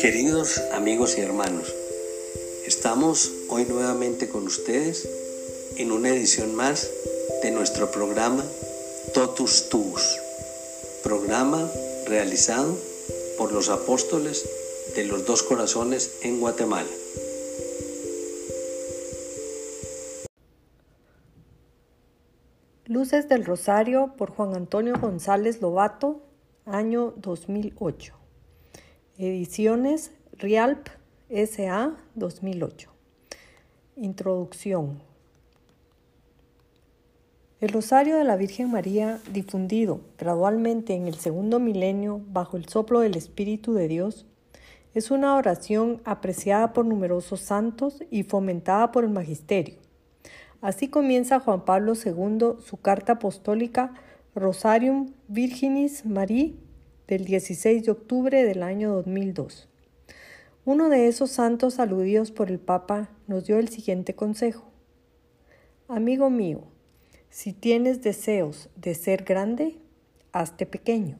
Queridos amigos y hermanos, estamos hoy nuevamente con ustedes en una edición más de nuestro programa Totus Tuus, programa realizado por los apóstoles de los dos corazones en Guatemala. Luces del Rosario por Juan Antonio González Lobato, año 2008. Ediciones Rialp SA 2008. Introducción. El Rosario de la Virgen María, difundido gradualmente en el segundo milenio bajo el soplo del Espíritu de Dios, es una oración apreciada por numerosos santos y fomentada por el Magisterio Así comienza Juan Pablo II su carta apostólica Rosarium Virginis Marie del 16 de octubre del año 2002. Uno de esos santos aludidos por el Papa nos dio el siguiente consejo. Amigo mío, si tienes deseos de ser grande, hazte pequeño.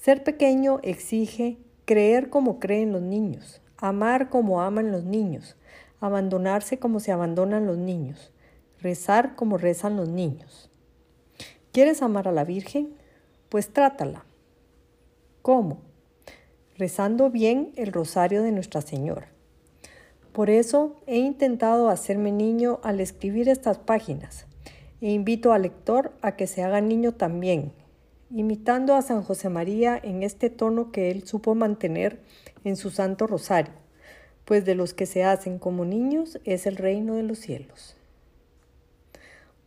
Ser pequeño exige creer como creen los niños, amar como aman los niños, abandonarse como se abandonan los niños, rezar como rezan los niños. ¿Quieres amar a la Virgen? Pues trátala. ¿Cómo? Rezando bien el rosario de Nuestra Señora. Por eso he intentado hacerme niño al escribir estas páginas e invito al lector a que se haga niño también, imitando a San José María en este tono que él supo mantener en su Santo Rosario, pues de los que se hacen como niños es el reino de los cielos.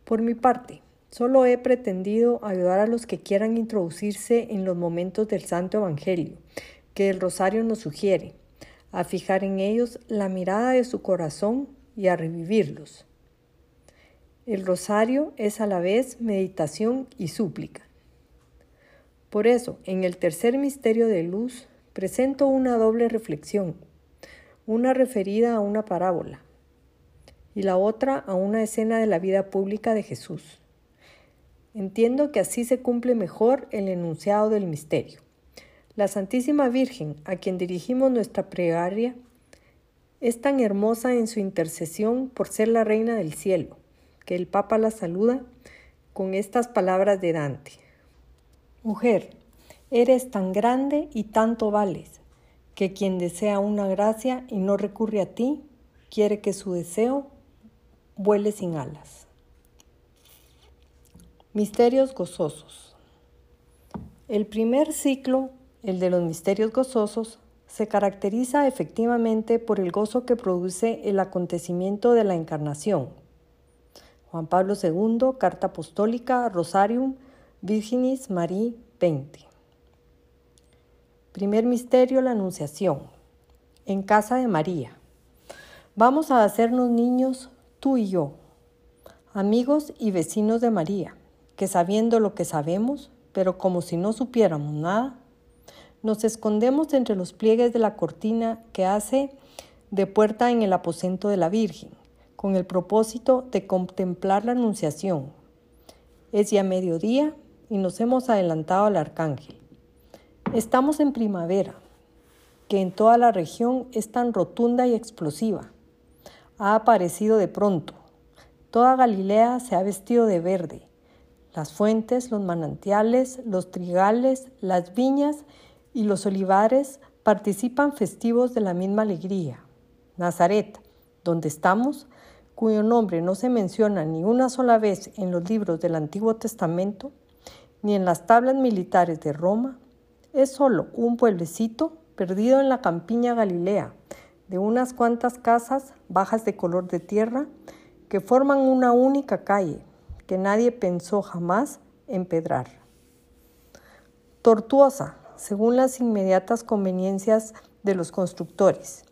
Por mi parte, solo he pretendido ayudar a los que quieran introducirse en los momentos del Santo Evangelio que el rosario nos sugiere, a fijar en ellos la mirada de su corazón y a revivirlos. El rosario es a la vez meditación y súplica. Por eso, en el tercer misterio de luz, presento una doble reflexión, una referida a una parábola, y la otra a una escena de la vida pública de Jesús. Entiendo que así se cumple mejor el enunciado del misterio. La Santísima Virgen, a quien dirigimos nuestra plegaria, es tan hermosa en su intercesión por ser la Reina del Cielo, que el Papa la saluda con estas palabras de Dante. Mujer, eres tan grande y tanto vales, que quien desea una gracia y no recurre a ti, quiere que su deseo vuele sin alas. Misterios gozosos. El primer ciclo, el de los misterios gozosos, se caracteriza efectivamente por el gozo que produce el acontecimiento de la encarnación. Juan Pablo II, Carta Apostólica, Rosarium, Virginis Marie 20. Primer misterio, la Anunciación. En casa de María. Vamos a hacernos niños tú y yo, amigos y vecinos de María, que sabiendo lo que sabemos, pero como si no supiéramos nada, nos escondemos entre los pliegues de la cortina que hace de puerta en el aposento de la Virgen, con el propósito de contemplar la Anunciación. Es ya mediodía y nos hemos adelantado al Arcángel. Estamos en primavera, que en toda la región es tan rotunda y explosiva ha aparecido de pronto. Toda Galilea se ha vestido de verde. Las fuentes, los manantiales, los trigales, las viñas y los olivares participan festivos de la misma alegría. Nazaret, donde estamos, cuyo nombre no se menciona ni una sola vez en los libros del Antiguo Testamento, ni en las tablas militares de Roma, es solo un pueblecito perdido en la campiña Galilea, de unas cuantas casas bajas de color de tierra que forman una única calle que nadie pensó jamás empedrar. Tortuosa, según las inmediatas conveniencias de los constructores,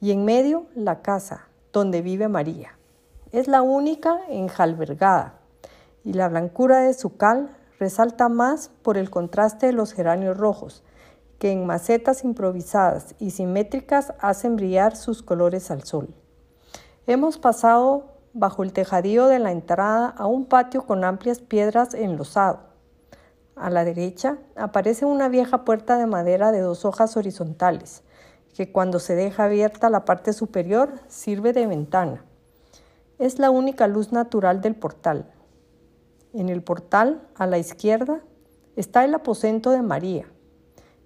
y en medio la casa donde vive María. Es la única enjalbergada, y la blancura de su cal resalta más por el contraste de los geranios rojos, que en macetas improvisadas y simétricas hacen brillar sus colores al sol. Hemos pasado bajo el tejadío de la entrada a un patio con amplias piedras enlosado. A la derecha aparece una vieja puerta de madera de dos hojas horizontales, que cuando se deja abierta la parte superior sirve de ventana. Es la única luz natural del portal. En el portal, a la izquierda, está el aposento de María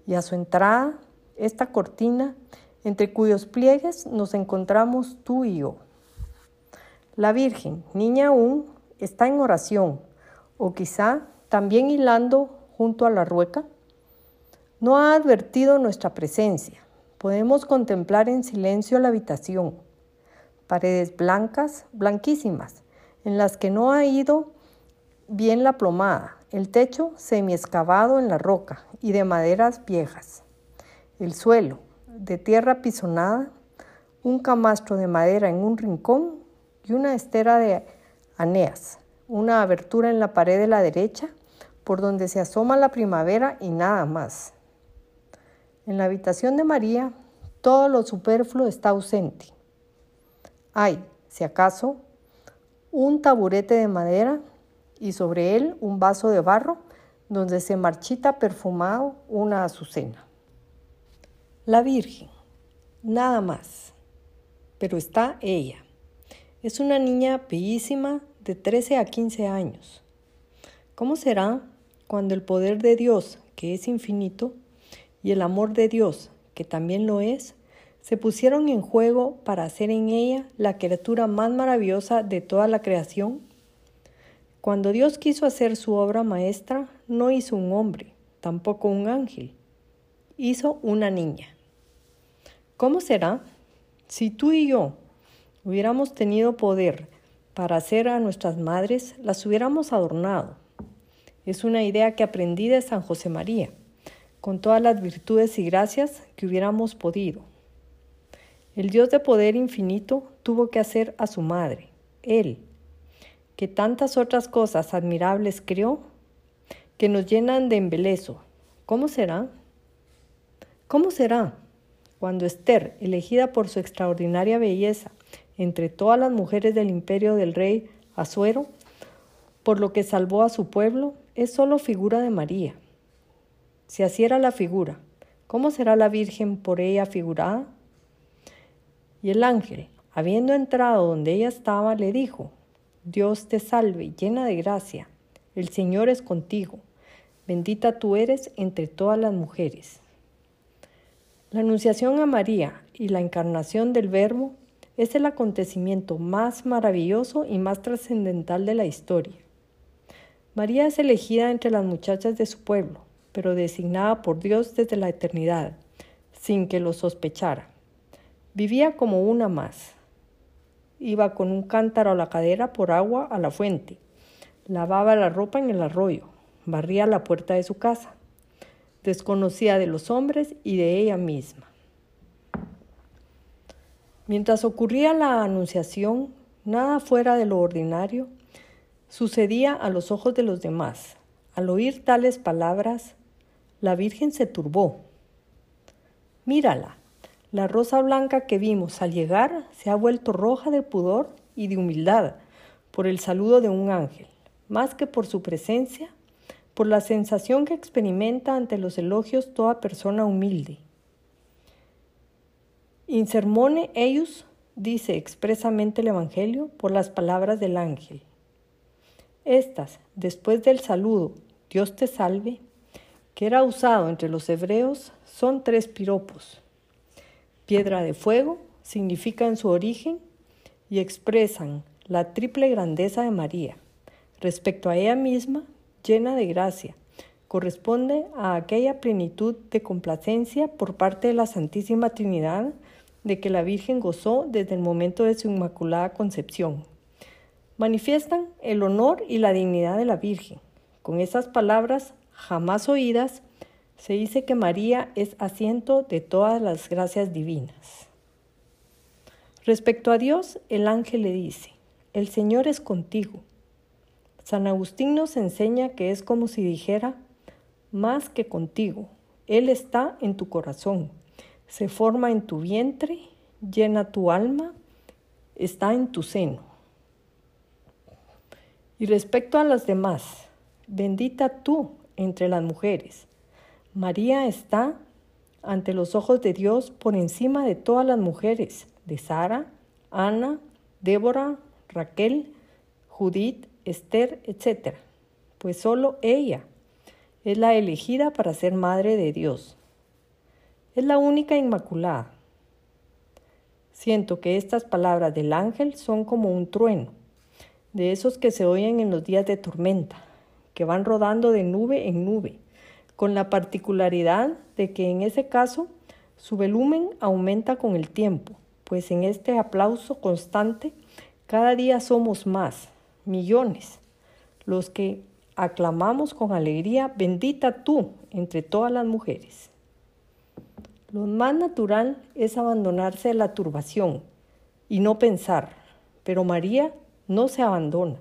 y a su entrada esta cortina entre cuyos pliegues nos encontramos tú y yo. La Virgen, niña aún, está en oración o quizá también hilando junto a la rueca. No ha advertido nuestra presencia. Podemos contemplar en silencio la habitación. Paredes blancas, blanquísimas, en las que no ha ido bien la plomada, el techo semi-excavado en la roca y de maderas viejas, el suelo de tierra pisonada, un camastro de madera en un rincón y una estera de aneas, una abertura en la pared de la derecha por donde se asoma la primavera y nada más. En la habitación de María todo lo superfluo está ausente. Hay, si acaso, un taburete de madera y sobre él un vaso de barro donde se marchita perfumado una azucena. La Virgen, nada más, pero está ella. Es una niña bellísima de 13 a 15 años. ¿Cómo será cuando el poder de Dios, que es infinito, y el amor de Dios, que también lo es, se pusieron en juego para hacer en ella la criatura más maravillosa de toda la creación? Cuando Dios quiso hacer su obra maestra, no hizo un hombre, tampoco un ángel, hizo una niña. ¿Cómo será? Si tú y yo hubiéramos tenido poder para hacer a nuestras madres, las hubiéramos adornado. Es una idea que aprendí de San José María, con todas las virtudes y gracias que hubiéramos podido. El Dios de poder infinito tuvo que hacer a su madre, Él, que tantas otras cosas admirables creó, que nos llenan de embelezo. ¿Cómo será? ¿Cómo será cuando Esther, elegida por su extraordinaria belleza entre todas las mujeres del imperio del rey Asuero, por lo que salvó a su pueblo, es solo figura de María? Si así era la figura, ¿cómo será la Virgen por ella figurada? Y el ángel, habiendo entrado donde ella estaba, le dijo, Dios te salve, llena de gracia. El Señor es contigo. Bendita tú eres entre todas las mujeres. La anunciación a María y la encarnación del Verbo es el acontecimiento más maravilloso y más trascendental de la historia. María es elegida entre las muchachas de su pueblo, pero designada por Dios desde la eternidad, sin que lo sospechara. Vivía como una más, Iba con un cántaro a la cadera por agua a la fuente. Lavaba la ropa en el arroyo. Barría la puerta de su casa. Desconocía de los hombres y de ella misma. Mientras ocurría la anunciación, nada fuera de lo ordinario sucedía a los ojos de los demás. Al oír tales palabras, la Virgen se turbó. Mírala, la rosa blanca que vimos al llegar se ha vuelto roja de pudor y de humildad por el saludo de un ángel, más que por su presencia, por la sensación que experimenta ante los elogios toda persona humilde. In sermone eius dice expresamente el Evangelio por las palabras del ángel. Estas, después del saludo, Dios te salve, que era usado entre los hebreos, son tres piropos piedra de fuego, significan su origen y expresan la triple grandeza de María. Respecto a ella misma, llena de gracia, corresponde a aquella plenitud de complacencia por parte de la Santísima Trinidad de que la Virgen gozó desde el momento de su Inmaculada Concepción. Manifiestan el honor y la dignidad de la Virgen. Con esas palabras jamás oídas, se dice que María es asiento de todas las gracias divinas. Respecto a Dios, el ángel le dice, el Señor es contigo. San Agustín nos enseña que es como si dijera, más que contigo, Él está en tu corazón, se forma en tu vientre, llena tu alma, está en tu seno. Y respecto a las demás, bendita tú entre las mujeres, María está ante los ojos de Dios por encima de todas las mujeres, de Sara, Ana, Débora, Raquel, Judith, Esther, etc. Pues solo ella es la elegida para ser madre de Dios. Es la única inmaculada. Siento que estas palabras del ángel son como un trueno, de esos que se oyen en los días de tormenta, que van rodando de nube en nube, con la particularidad de que en ese caso su volumen aumenta con el tiempo, pues en este aplauso constante cada día somos más, millones, los que aclamamos con alegría, bendita tú entre todas las mujeres. Lo más natural es abandonarse de la turbación y no pensar, pero María no se abandona.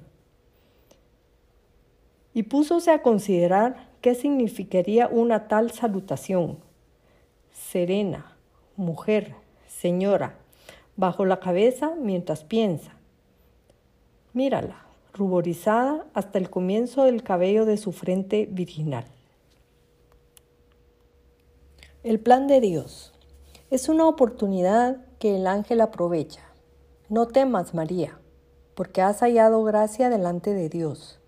Y púsose a considerar qué significaría una tal salutación. Serena, mujer, señora, bajo la cabeza mientras piensa. Mírala, ruborizada hasta el comienzo del cabello de su frente virginal. El plan de Dios es una oportunidad que el ángel aprovecha. No temas, María, porque has hallado gracia delante de Dios.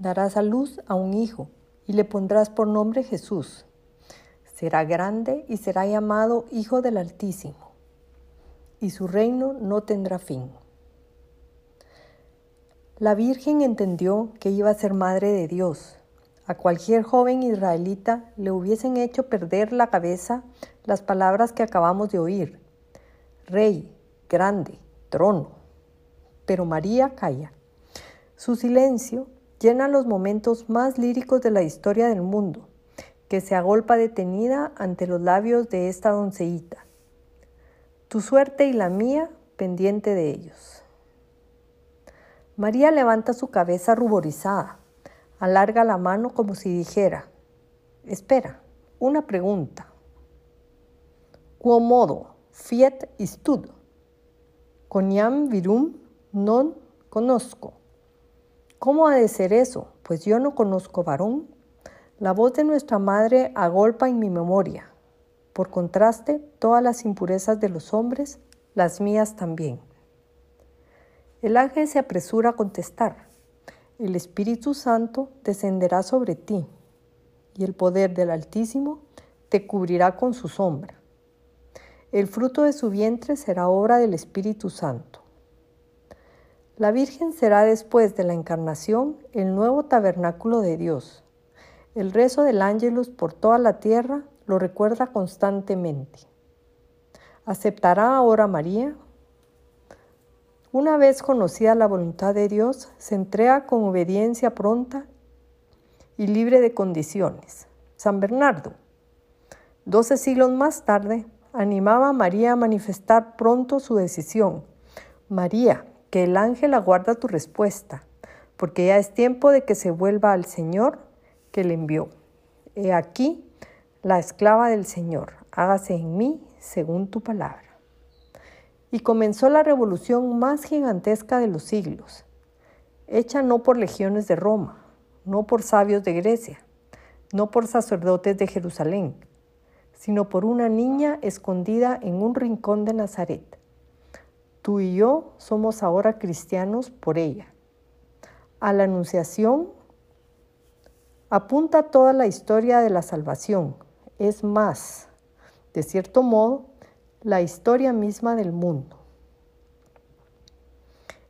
Darás a luz a un hijo y le pondrás por nombre Jesús. Será grande y será llamado Hijo del Altísimo, y su reino no tendrá fin. La Virgen entendió que iba a ser madre de Dios a cualquier joven israelita le hubiesen hecho perder la cabeza las palabras que acabamos de oír. Rey, grande, trono. Pero María calla. Su silencio llena los momentos más líricos de la historia del mundo, que se agolpa detenida ante los labios de esta doncellita. Tu suerte y la mía pendiente de ellos. María levanta su cabeza ruborizada Alarga la mano como si dijera, espera, una pregunta. modo fiet istud? Coniam virum non conozco. ¿Cómo ha de ser eso? Pues yo no conozco varón. La voz de nuestra madre agolpa en mi memoria. Por contraste, todas las impurezas de los hombres, las mías también. El ángel se apresura a contestar el Espíritu Santo descenderá sobre ti y el poder del Altísimo te cubrirá con su sombra. El fruto de su vientre será obra del Espíritu Santo. La Virgen será después de la encarnación el nuevo tabernáculo de Dios. El rezo del ángelus por toda la tierra lo recuerda constantemente. ¿Aceptará ahora María una vez conocida la voluntad de Dios, se entrega con obediencia pronta y libre de condiciones. San Bernardo, doce siglos más tarde, animaba a María a manifestar pronto su decisión. María, que el ángel aguarda tu respuesta, porque ya es tiempo de que se vuelva al Señor que le envió. He aquí la esclava del Señor, hágase en mí según tu palabra y comenzó la revolución más gigantesca de los siglos, hecha no por legiones de Roma, no por sabios de Grecia, no por sacerdotes de Jerusalén, sino por una niña escondida en un rincón de Nazaret. Tú y yo somos ahora cristianos por ella. A la Anunciación apunta toda la historia de la salvación. Es más, de cierto modo, la historia misma del mundo.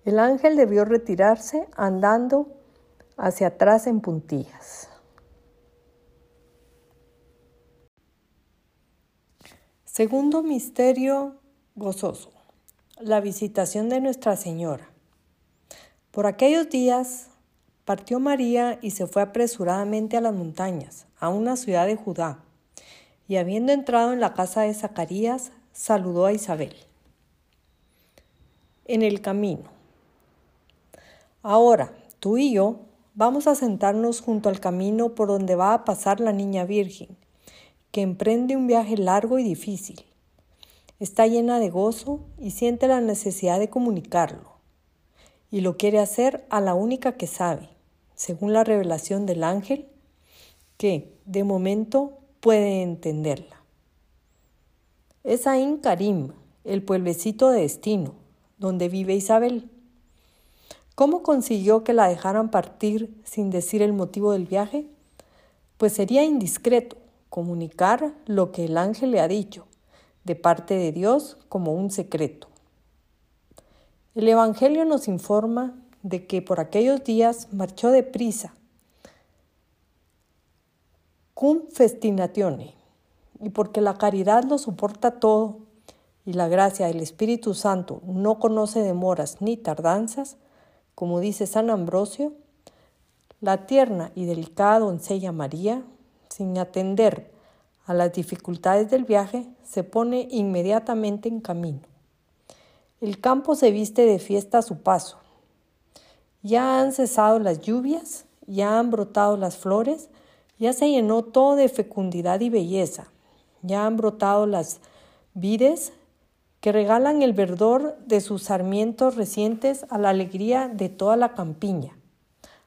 El ángel debió retirarse andando hacia atrás en puntillas. Segundo misterio gozoso, la visitación de Nuestra Señora. Por aquellos días partió María y se fue apresuradamente a las montañas, a una ciudad de Judá, y habiendo entrado en la casa de Zacarías, saludó a Isabel. En el camino. Ahora, tú y yo vamos a sentarnos junto al camino por donde va a pasar la niña virgen, que emprende un viaje largo y difícil. Está llena de gozo y siente la necesidad de comunicarlo. Y lo quiere hacer a la única que sabe, según la revelación del ángel, que de momento puede entenderla. Es Ain Karim, el pueblecito de destino, donde vive Isabel. ¿Cómo consiguió que la dejaran partir sin decir el motivo del viaje? Pues sería indiscreto comunicar lo que el ángel le ha dicho, de parte de Dios como un secreto. El Evangelio nos informa de que por aquellos días marchó deprisa, cum festinatione, y porque la caridad lo soporta todo y la gracia del Espíritu Santo no conoce demoras ni tardanzas, como dice San Ambrosio, la tierna y delicada doncella María, sin atender a las dificultades del viaje, se pone inmediatamente en camino. El campo se viste de fiesta a su paso. Ya han cesado las lluvias, ya han brotado las flores, ya se llenó todo de fecundidad y belleza, ya han brotado las vides que regalan el verdor de sus sarmientos recientes a la alegría de toda la campiña.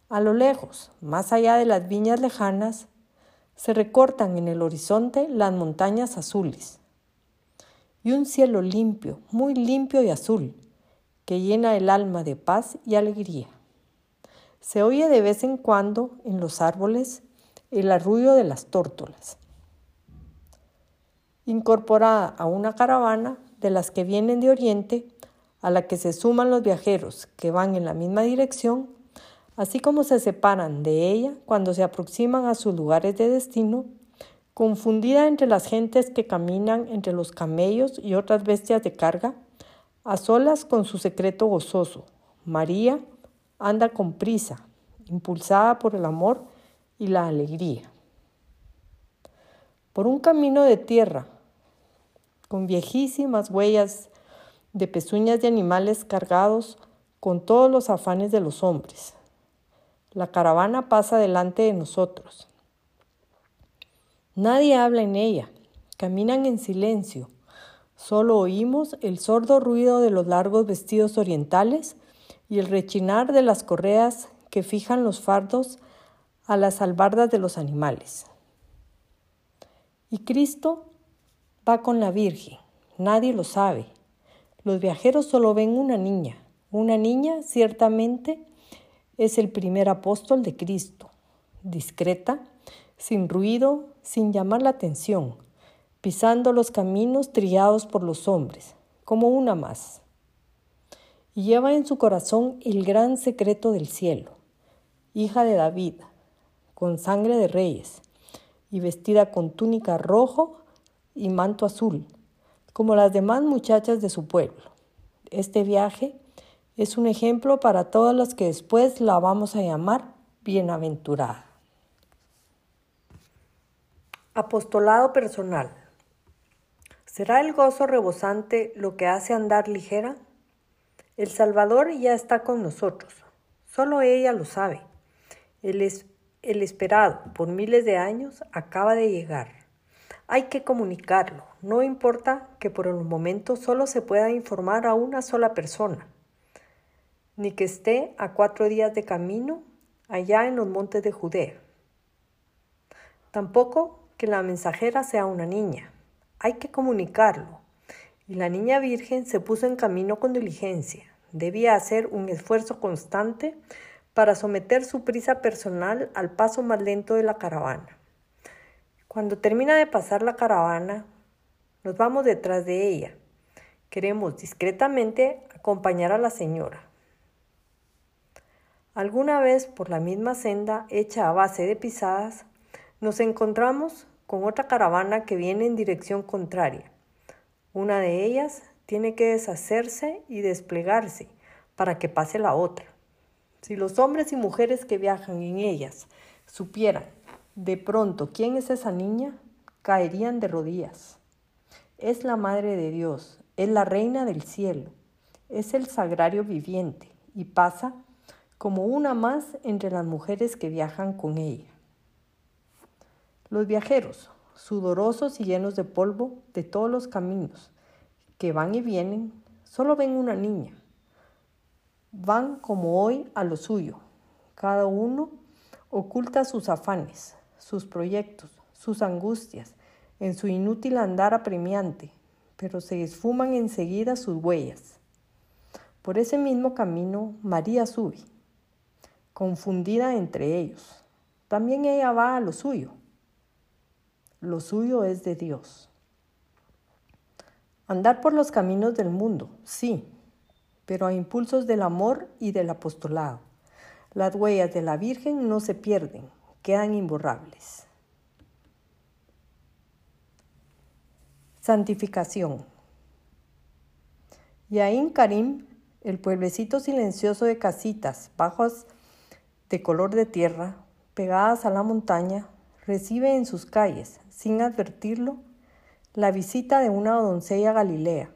A lo lejos, más allá de las viñas lejanas, se recortan en el horizonte las montañas azules y un cielo limpio, muy limpio y azul, que llena el alma de paz y alegría. Se oye de vez en cuando en los árboles el arrullo de las tórtolas. Incorporada a una caravana de las que vienen de Oriente, a la que se suman los viajeros que van en la misma dirección, así como se separan de ella cuando se aproximan a sus lugares de destino, confundida entre las gentes que caminan entre los camellos y otras bestias de carga, a solas con su secreto gozoso. María anda con prisa, impulsada por el amor y la alegría. Por un camino de tierra, con viejísimas huellas de pezuñas de animales cargados con todos los afanes de los hombres. La caravana pasa delante de nosotros. Nadie habla en ella, caminan en silencio. Solo oímos el sordo ruido de los largos vestidos orientales y el rechinar de las correas que fijan los fardos a las albardas de los animales. Y Cristo va con la Virgen, nadie lo sabe. Los viajeros solo ven una niña. Una niña ciertamente es el primer apóstol de Cristo, discreta, sin ruido, sin llamar la atención, pisando los caminos trillados por los hombres, como una más. Y lleva en su corazón el gran secreto del cielo, hija de David, con sangre de reyes, y vestida con túnica rojo y manto azul, como las demás muchachas de su pueblo. Este viaje es un ejemplo para todas las que después la vamos a llamar bienaventurada. Apostolado personal. ¿Será el gozo rebosante lo que hace andar ligera? El Salvador ya está con nosotros. Solo ella lo sabe. El, es, el esperado por miles de años acaba de llegar. Hay que comunicarlo. No importa que por el momento solo se pueda informar a una sola persona ni que esté a cuatro días de camino allá en los montes de Judea. Tampoco que la mensajera sea una niña. Hay que comunicarlo. Y la niña virgen se puso en camino con diligencia. Debía hacer un esfuerzo constante para someter su prisa personal al paso más lento de la caravana. Cuando termina de pasar la caravana, nos vamos detrás de ella. Queremos discretamente acompañar a la señora. Alguna vez por la misma senda hecha a base de pisadas, nos encontramos con otra caravana que viene en dirección contraria. Una de ellas tiene que deshacerse y desplegarse para que pase la otra. Si los hombres y mujeres que viajan en ellas supieran de pronto quién es esa niña, caerían de rodillas. Es la Madre de Dios, es la Reina del cielo, es el sagrario viviente y pasa como una más entre las mujeres que viajan con ella. Los viajeros, sudorosos y llenos de polvo de todos los caminos, que van y vienen, solo ven una niña. Van como hoy a lo suyo. Cada uno oculta sus afanes, sus proyectos, sus angustias, en su inútil andar apremiante, pero se esfuman enseguida sus huellas. Por ese mismo camino María sube, confundida entre ellos. También ella va a lo suyo. Lo suyo es de Dios. Andar por los caminos del mundo, sí, pero a impulsos del amor y del apostolado. Las huellas de la Virgen no se pierden, quedan imborrables. Santificación. Yaín Karim, el pueblecito silencioso de casitas bajas de color de tierra, pegadas a la montaña, recibe en sus calles, sin advertirlo, la visita de una doncella galilea,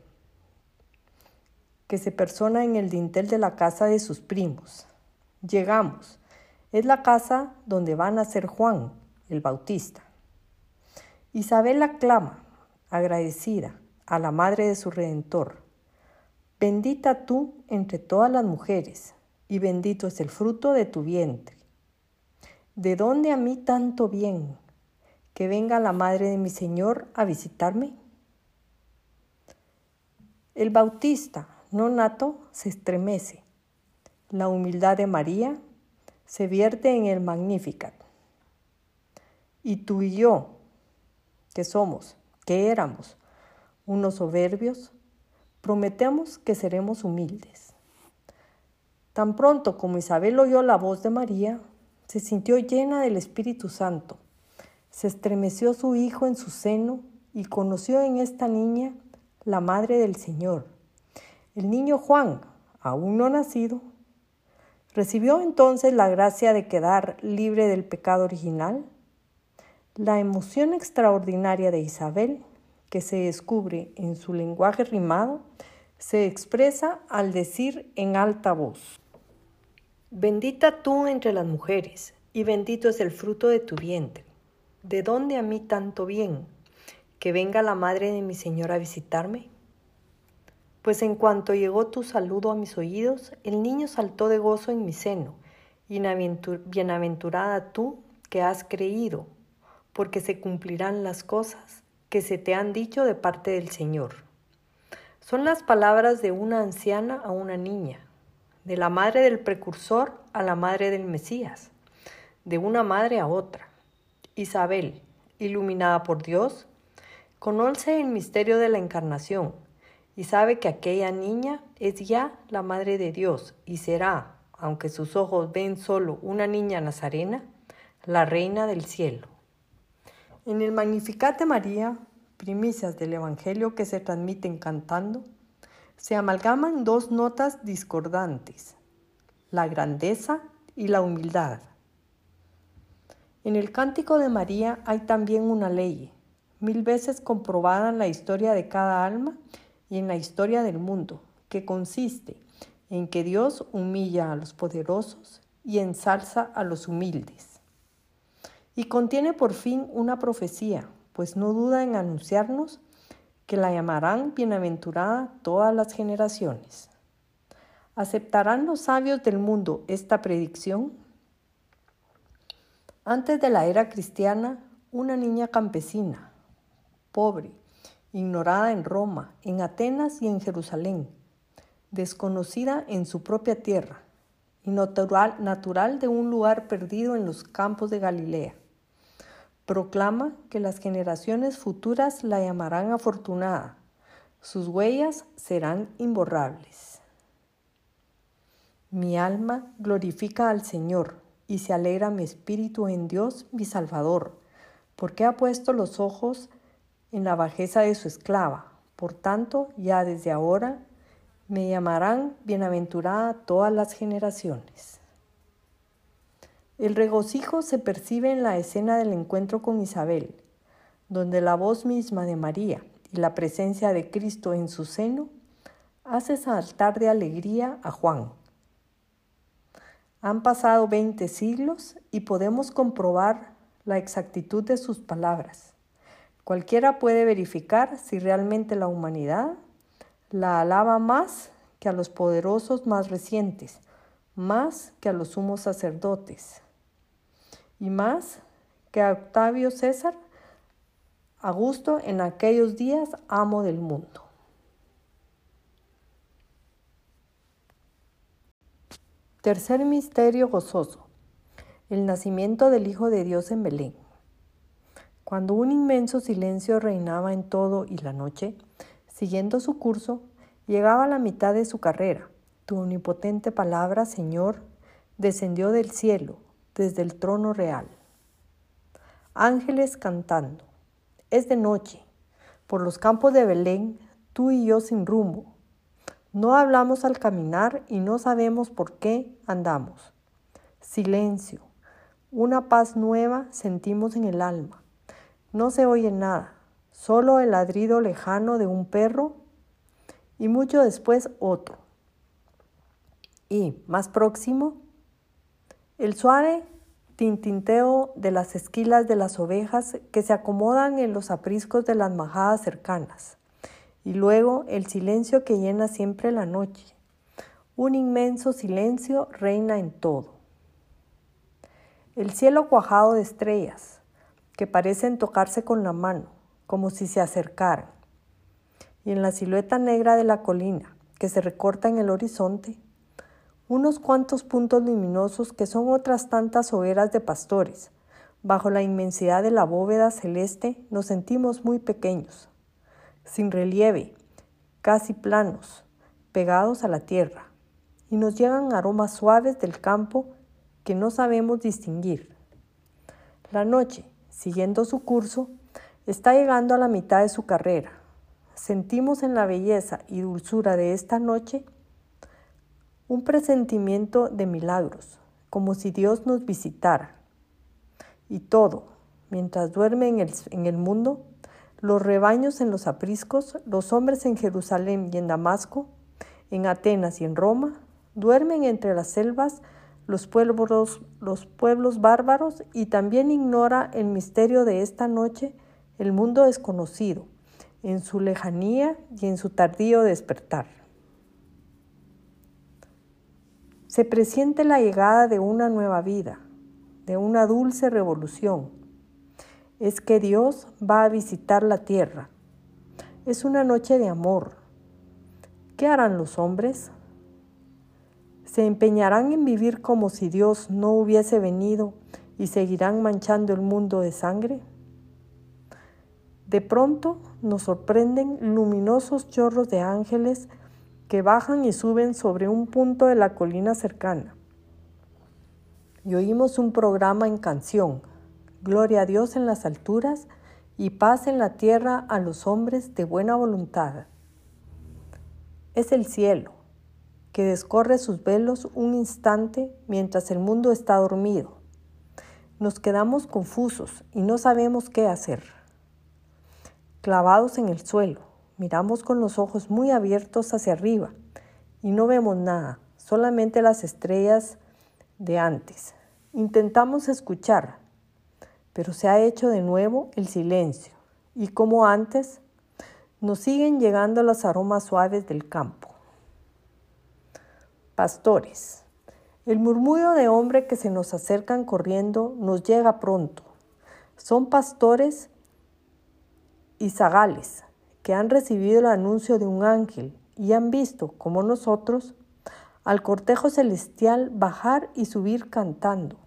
que se persona en el dintel de la casa de sus primos. Llegamos. Es la casa donde va a nacer Juan, el Bautista. Isabel aclama, agradecida, a la madre de su Redentor. Bendita tú entre todas las mujeres, y bendito es el fruto de tu vientre. ¿De dónde a mí tanto bien? Que venga la madre de mi Señor a visitarme. El Bautista, no nato, se estremece. La humildad de María se vierte en el Magnificat. Y tú y yo, que somos, que éramos, unos soberbios, prometemos que seremos humildes. Tan pronto como Isabel oyó la voz de María, se sintió llena del Espíritu Santo. Se estremeció su hijo en su seno y conoció en esta niña la madre del Señor. El niño Juan, aún no nacido, recibió entonces la gracia de quedar libre del pecado original. La emoción extraordinaria de Isabel, que se descubre en su lenguaje rimado, se expresa al decir en alta voz, Bendita tú entre las mujeres, y bendito es el fruto de tu vientre. ¿De dónde a mí tanto bien? Que venga la madre de mi Señor a visitarme. Pues en cuanto llegó tu saludo a mis oídos, el niño saltó de gozo en mi seno. Bienaventurada tú que has creído, porque se cumplirán las cosas que se te han dicho de parte del Señor. Son las palabras de una anciana a una niña, de la madre del precursor a la madre del Mesías, de una madre a otra. Isabel, iluminada por Dios, conoce el misterio de la encarnación y sabe que aquella niña es ya la Madre de Dios y será, aunque sus ojos ven solo una niña nazarena, la Reina del Cielo. En el Magnificat de María, primicias del Evangelio que se transmiten cantando, se amalgaman dos notas discordantes, la grandeza y la humildad. En el Cántico de María hay también una ley, mil veces comprobada en la historia de cada alma en la historia del mundo, que consiste en que Dios humilla a los poderosos y ensalza a los humildes. Y contiene por fin una profecía, pues no duda en anunciarnos que la llamarán bienaventurada todas las generaciones. ¿Aceptarán los sabios del mundo esta predicción? Antes de la era cristiana, una niña campesina, pobre, ignorada en Roma, en Atenas y en Jerusalén, desconocida en su propia tierra y natural, natural de un lugar perdido en los campos de Galilea. Proclama que las generaciones futuras la llamarán afortunada, sus huellas serán imborrables. Mi alma glorifica al Señor y se alegra mi espíritu en Dios mi Salvador, porque ha puesto los ojos en la bajeza de su esclava. Por tanto, ya desde ahora me llamarán bienaventurada todas las generaciones. El regocijo se percibe en la escena del encuentro con Isabel, donde la voz misma de María y la presencia de Cristo en su seno hace saltar de alegría a Juan. Han pasado 20 siglos y podemos comprobar la exactitud de sus palabras. Cualquiera puede verificar si realmente la humanidad la alaba más que a los poderosos más recientes, más que a los sumos sacerdotes y más que a Octavio César, a gusto en aquellos días amo del mundo. Tercer misterio gozoso. El nacimiento del Hijo de Dios en Belén. Cuando un inmenso silencio reinaba en todo y la noche, siguiendo su curso, llegaba a la mitad de su carrera. Tu omnipotente palabra, Señor, descendió del cielo, desde el trono real. Ángeles cantando. Es de noche. Por los campos de Belén, tú y yo sin rumbo. No hablamos al caminar y no sabemos por qué andamos. Silencio. Una paz nueva sentimos en el alma. No se oye nada, solo el ladrido lejano de un perro y mucho después otro. Y más próximo, el suave tintinteo de las esquilas de las ovejas que se acomodan en los apriscos de las majadas cercanas, y luego el silencio que llena siempre la noche. Un inmenso silencio reina en todo. El cielo cuajado de estrellas, que parecen tocarse con la mano, como si se acercaran. Y en la silueta negra de la colina, que se recorta en el horizonte, unos cuantos puntos luminosos que son otras tantas hogueras de pastores. Bajo la inmensidad de la bóveda celeste nos sentimos muy pequeños, sin relieve, casi planos, pegados a la tierra, y nos llegan aromas suaves del campo que no sabemos distinguir. La noche, siguiendo su curso, está llegando a la mitad de su carrera. Sentimos en la belleza y dulzura de esta noche un presentimiento de milagros, como si Dios nos visitara. Y todo, mientras duerme en el, en el mundo, los rebaños en los apriscos, los hombres en Jerusalén y en Damasco, en Atenas y en Roma, duermen entre las selvas los pueblos, los pueblos bárbaros y también ignora el misterio de esta noche el mundo desconocido, en su lejanía y en su tardío despertar. se presiente la llegada de una nueva vida, de una dulce revolución. Es que Dios va a visitar la tierra. Es una noche de amor. ¿Qué harán los hombres? ¿Se empeñarán en vivir como si Dios no hubiese venido y seguirán manchando el mundo de sangre? De pronto nos sorprenden luminosos chorros de ángeles que bajan y suben sobre un punto de la colina cercana. Y oímos un programa en canción, Gloria a Dios en las alturas y paz en la tierra a los hombres de buena voluntad. Es el cielo, que descorre sus velos un instante mientras el mundo está dormido. Nos quedamos confusos y no sabemos qué hacer. Clavados en el suelo, Miramos con los ojos muy abiertos hacia arriba y no vemos nada, solamente las estrellas de antes. Intentamos escuchar, pero se ha hecho de nuevo el silencio y como antes, nos siguen llegando los aromas suaves del campo. Pastores. El murmullo de hombre que se nos acercan corriendo nos llega pronto. Son pastores y zagales, que han recibido el anuncio de un ángel y han visto, como nosotros, al cortejo celestial bajar y subir cantando.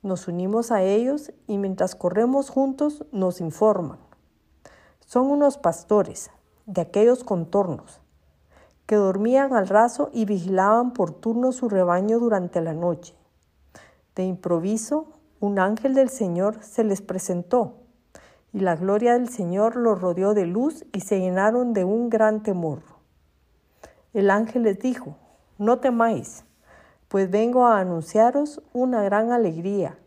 Nos unimos a ellos y mientras corremos juntos nos informan. Son unos pastores de aquellos contornos que dormían al raso y vigilaban por turno su rebaño durante la noche. De improviso, un ángel del Señor se les presentó y la gloria del Señor los rodeó de luz y se llenaron de un gran temor. El ángel les dijo, no temáis, pues vengo a anunciaros una gran alegría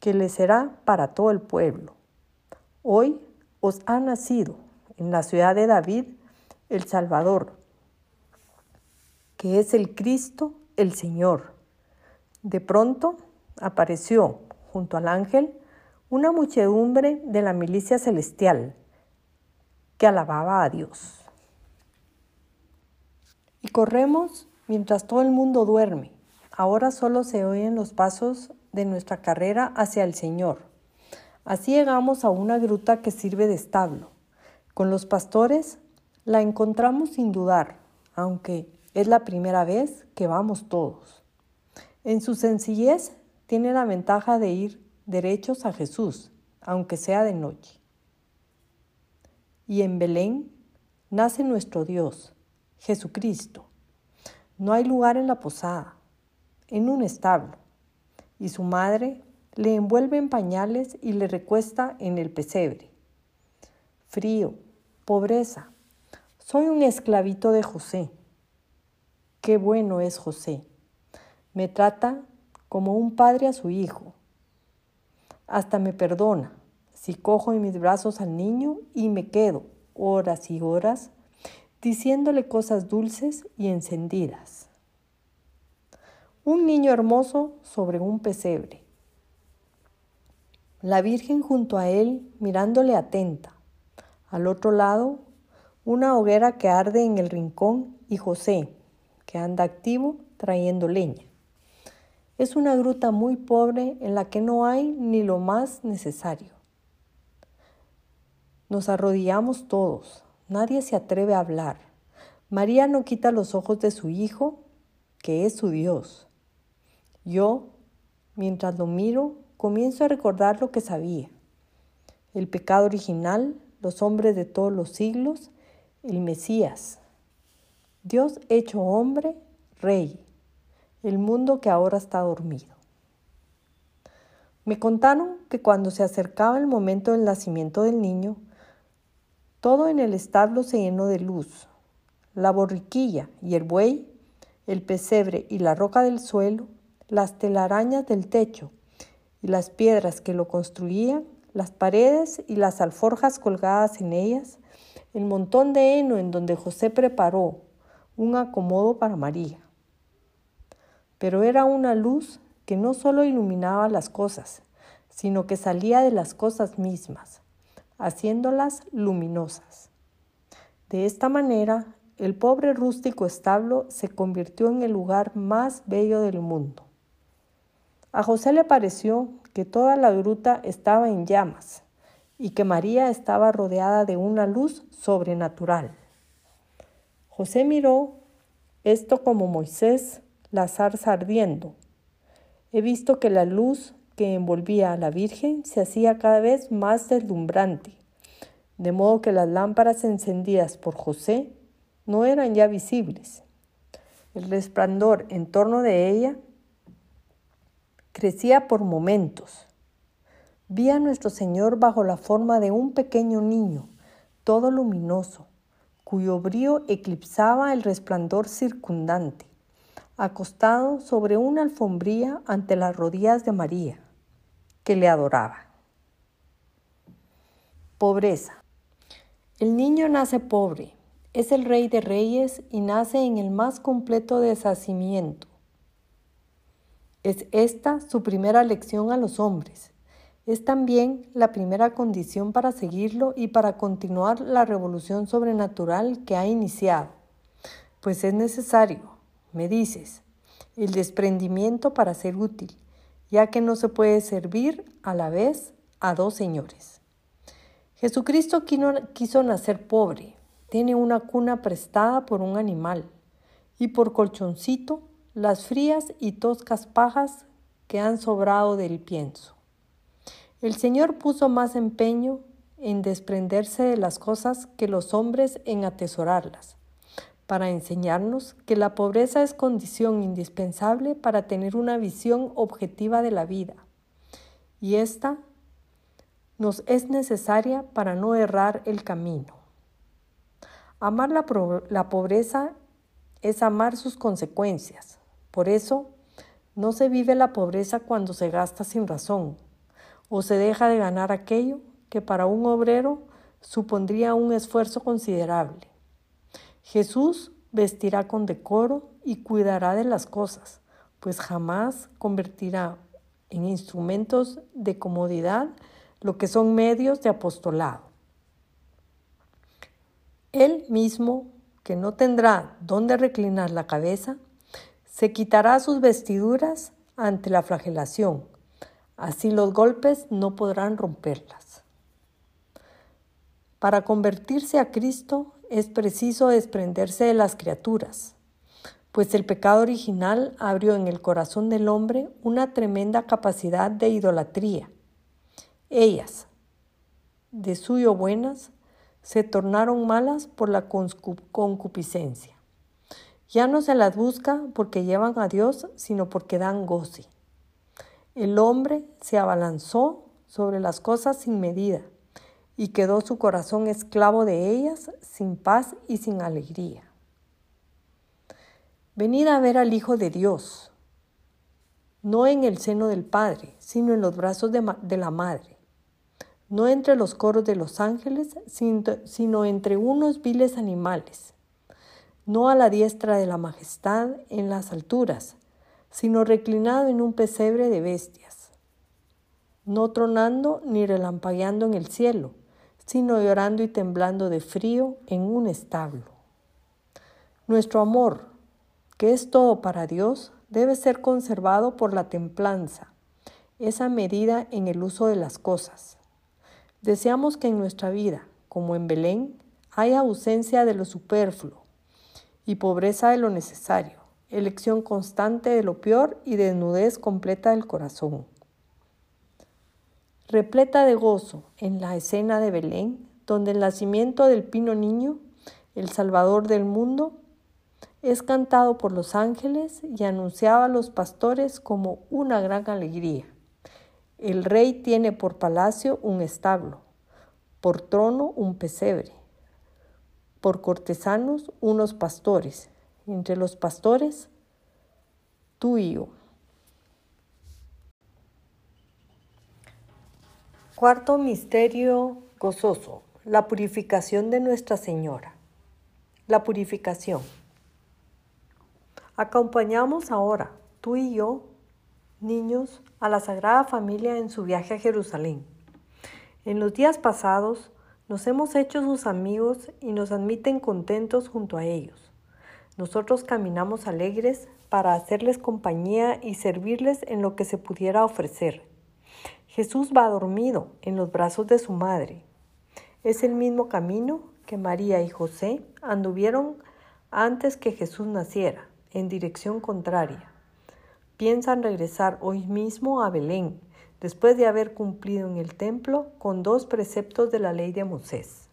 que les será para todo el pueblo. Hoy os ha nacido en la ciudad de David el Salvador, que es el Cristo el Señor. De pronto apareció junto al ángel una muchedumbre de la milicia celestial que alababa a Dios. Y corremos mientras todo el mundo duerme. Ahora solo se oyen los pasos de nuestra carrera hacia el Señor, Así llegamos a una gruta que sirve de establo. Con los pastores la encontramos sin dudar, aunque es la primera vez que vamos todos. En su sencillez tiene la ventaja de ir derechos a Jesús, aunque sea de noche. Y en Belén nace nuestro Dios, Jesucristo. No hay lugar en la posada, en un establo, y su madre le envuelve en pañales y le recuesta en el pesebre. Frío, pobreza. Soy un esclavito de José. Qué bueno es José. Me trata como un padre a su hijo. Hasta me perdona si cojo en mis brazos al niño y me quedo horas y horas diciéndole cosas dulces y encendidas. Un niño hermoso sobre un pesebre la Virgen junto a él mirándole atenta. Al otro lado, una hoguera que arde en el rincón y José, que anda activo trayendo leña. Es una gruta muy pobre en la que no hay ni lo más necesario. Nos arrodillamos todos, nadie se atreve a hablar. María no quita los ojos de su hijo, que es su Dios. Yo, mientras lo miro, comienzo a recordar lo que sabía. El pecado original, los hombres de todos los siglos, el Mesías, Dios hecho hombre, rey, el mundo que ahora está dormido. Me contaron que cuando se acercaba el momento del nacimiento del niño, todo en el establo se llenó de luz. La borriquilla y el buey, el pesebre y la roca del suelo, las telarañas del techo, y las piedras que lo construían, las paredes y las alforjas colgadas en ellas, el montón de heno en donde José preparó un acomodo para María. Pero era una luz que no solo iluminaba las cosas, sino que salía de las cosas mismas, haciéndolas luminosas. De esta manera, el pobre rústico establo se convirtió en el lugar más bello del mundo. A José le pareció que toda la gruta estaba en llamas y que María estaba rodeada de una luz sobrenatural. José miró esto como Moisés la zarza ardiendo. He visto que la luz que envolvía a la Virgen se hacía cada vez más deslumbrante, de modo que las lámparas encendidas por José no eran ya visibles. El resplandor en torno de ella crecía por momentos. Vi a nuestro Señor bajo la forma de un pequeño niño, todo luminoso, cuyo brío eclipsaba el resplandor circundante, acostado sobre una alfombría ante las rodillas de María, que le adoraba. Pobreza. El niño nace pobre, es el rey de reyes y nace en el más completo deshacimiento es esta su primera lección a los hombres. Es también la primera condición para seguirlo y para continuar la revolución sobrenatural que ha iniciado. Pues es necesario, me dices, el desprendimiento para ser útil, ya que no se puede servir a la vez a dos señores. Jesucristo quiso nacer pobre, tiene una cuna prestada por un animal y por colchoncito las frías y toscas pajas que han sobrado del pienso. El Señor puso más empeño en desprenderse de las cosas que los hombres en atesorarlas, para enseñarnos que la pobreza es condición indispensable para tener una visión objetiva de la vida, y esta nos es necesaria para no errar el camino. Amar la, la pobreza es amar sus consecuencias, por eso, no se vive la pobreza cuando se gasta sin razón o se deja de ganar aquello que para un obrero supondría un esfuerzo considerable. Jesús vestirá con decoro y cuidará de las cosas, pues jamás convertirá en instrumentos de comodidad lo que son medios de apostolado. Él mismo, que no tendrá dónde reclinar la cabeza, se quitará sus vestiduras ante la flagelación, Así los golpes no podrán romperlas. Para convertirse a Cristo es preciso desprenderse de las criaturas, pues el pecado original abrió en el corazón del hombre una tremenda capacidad de idolatría. Ellas, de suyo buenas, se tornaron malas por la concupiscencia. Ya no se las busca porque llevan a Dios, sino porque dan goce. El hombre se abalanzó sobre las cosas sin medida y quedó su corazón esclavo de ellas, sin paz y sin alegría. Venid a ver al Hijo de Dios, no en el seno del Padre, sino en los brazos de, de la Madre, no entre los coros de los ángeles, sino entre unos viles animales, no a la diestra de la majestad en las alturas, sino reclinado en un pesebre de bestias, no tronando ni relampagueando en el cielo, sino llorando y temblando de frío en un establo. Nuestro amor, que es todo para Dios, debe ser conservado por la templanza, esa medida en el uso de las cosas. Deseamos que en nuestra vida, como en Belén, haya ausencia de lo superfluo y pobreza de lo necesario, elección constante de lo peor y desnudez completa del corazón repleta de gozo en la escena de Belén, donde el nacimiento del pino niño, el Salvador del mundo, es cantado por los ángeles y anunciado a los pastores como una gran alegría. El rey tiene por palacio un establo, por trono un pesebre, por cortesanos unos pastores, entre los pastores tú y yo. Cuarto misterio gozoso, la purificación de Nuestra Señora. La purificación. Acompañamos ahora, tú y yo, niños, a la Sagrada Familia en su viaje a Jerusalén. En los días pasados nos hemos hecho sus amigos y nos admiten contentos junto a ellos. Nosotros caminamos alegres para hacerles compañía y servirles en lo que se pudiera ofrecer Jesús va dormido en los brazos de su madre. Es el mismo camino que María y José anduvieron antes que Jesús naciera, en dirección contraria. Piensan regresar hoy mismo a Belén, después de haber cumplido en el templo con dos preceptos de la ley de Moisés.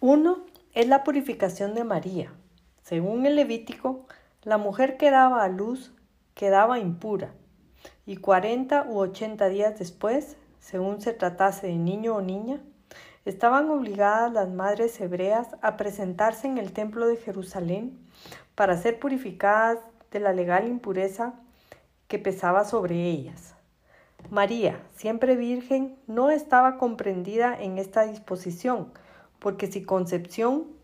Uno es la purificación de María. Según el Levítico, la mujer que daba a luz quedaba impura y cuarenta u ochenta días después, según se tratase de niño o niña, estaban obligadas las madres hebreas a presentarse en el templo de Jerusalén para ser purificadas de la legal impureza que pesaba sobre ellas. María, siempre virgen, no estaba comprendida en esta disposición, porque si concepción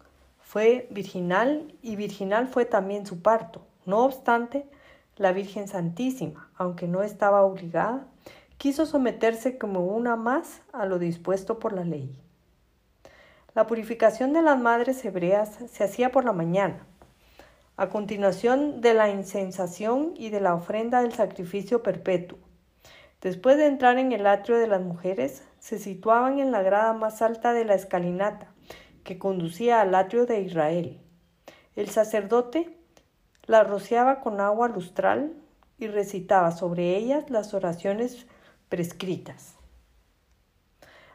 fue virginal y virginal fue también su parto. No obstante, la Virgen Santísima, aunque no estaba obligada, quiso someterse como una más a lo dispuesto por la ley. La purificación de las madres hebreas se hacía por la mañana, a continuación de la incensación y de la ofrenda del sacrificio perpetuo. Después de entrar en el atrio de las mujeres, se situaban en la grada más alta de la escalinata, que conducía al atrio de Israel. El sacerdote la rociaba con agua lustral y recitaba sobre ellas las oraciones prescritas.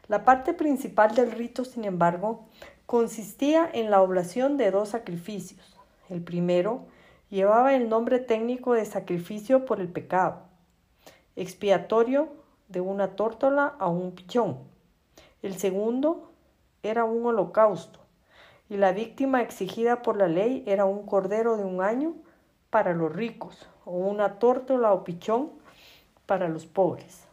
La parte principal del rito, sin embargo, consistía en la oblación de dos sacrificios. El primero llevaba el nombre técnico de sacrificio por el pecado, expiatorio de una tórtola a un pichón. El segundo era un holocausto, y la víctima exigida por la ley era un cordero de un año para los ricos o una tórtola o pichón para los pobres.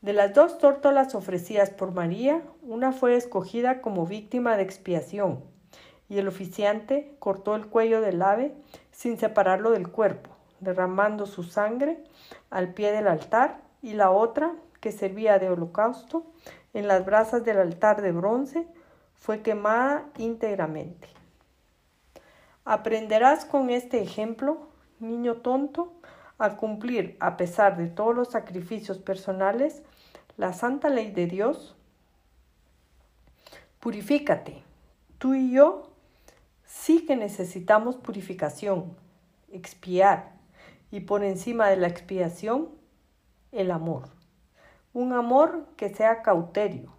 De las dos tórtolas ofrecidas por María, una fue escogida como víctima de expiación y el oficiante cortó el cuello del ave sin separarlo del cuerpo, derramando su sangre al pie del altar y la otra, que servía de holocausto, en las brasas del altar de bronce, fue quemada íntegramente. Aprenderás con este ejemplo, niño tonto, a cumplir, a pesar de todos los sacrificios personales, la santa ley de Dios, purifícate. Tú y yo sí que necesitamos purificación, expiar, y por encima de la expiación, el amor. Un amor que sea cauterio,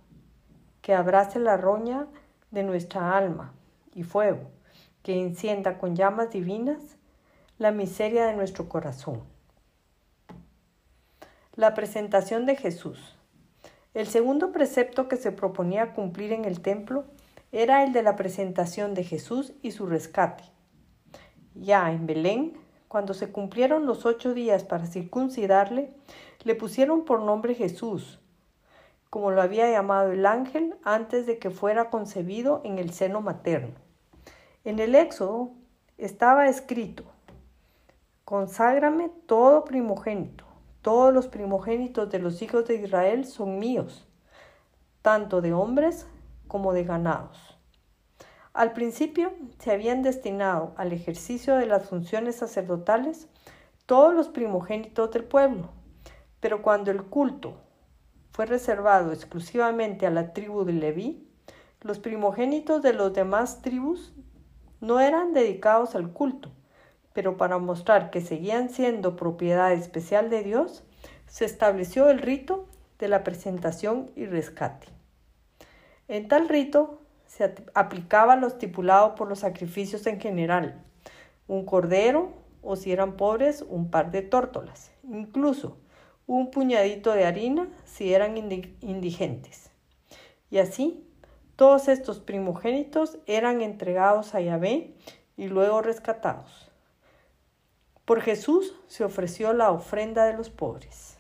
que abrace la roña de nuestra alma y fuego, que encienda con llamas divinas la miseria de nuestro corazón. La presentación de Jesús. El segundo precepto que se proponía cumplir en el templo era el de la presentación de Jesús y su rescate. Ya en Belén, cuando se cumplieron los ocho días para circuncidarle, le pusieron por nombre Jesús, como lo había llamado el ángel antes de que fuera concebido en el seno materno. En el Éxodo estaba escrito, Conságrame todo primogénito, todos los primogénitos de los hijos de Israel son míos, tanto de hombres como de ganados. Al principio se habían destinado al ejercicio de las funciones sacerdotales todos los primogénitos del pueblo, pero cuando el culto fue reservado exclusivamente a la tribu de Leví, los primogénitos de las demás tribus no eran dedicados al culto, pero para mostrar que seguían siendo propiedad especial de Dios, se estableció el rito de la presentación y rescate. En tal rito se aplicaba lo estipulado por los sacrificios en general, un cordero o si eran pobres, un par de tórtolas, incluso un puñadito de harina si eran indigentes. Y así, todos estos primogénitos eran entregados a Yahvé y luego rescatados. Por Jesús se ofreció la ofrenda de los pobres.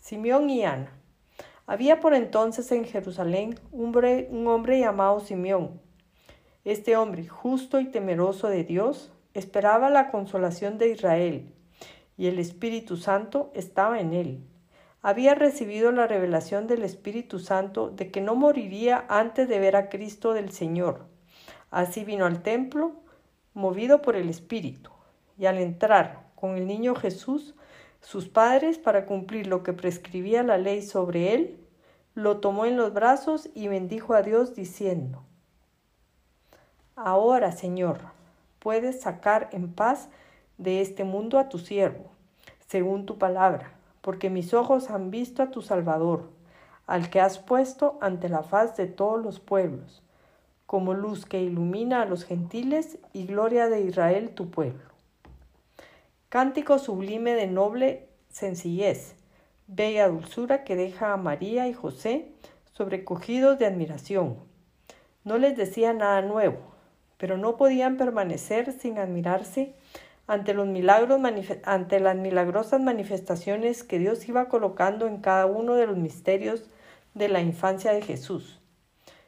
Simeón y Ana. Había por entonces en Jerusalén un hombre, un hombre llamado Simeón. Este hombre, justo y temeroso de Dios, esperaba la consolación de Israel y el Espíritu Santo estaba en él. Había recibido la revelación del Espíritu Santo de que no moriría antes de ver a Cristo del Señor. Así vino al templo, movido por el Espíritu, y al entrar con el niño Jesús, sus padres, para cumplir lo que prescribía la ley sobre él, lo tomó en los brazos y bendijo a Dios diciendo, Ahora, Señor, puedes sacar en paz de este mundo a tu siervo, según tu palabra, porque mis ojos han visto a tu Salvador, al que has puesto ante la faz de todos los pueblos, como luz que ilumina a los gentiles y gloria de Israel tu pueblo. Cántico sublime de noble sencillez, bella dulzura que deja a María y José sobrecogidos de admiración. No les decía nada nuevo, pero no podían permanecer sin admirarse ante, los milagros, ante las milagrosas manifestaciones que Dios iba colocando en cada uno de los misterios de la infancia de Jesús.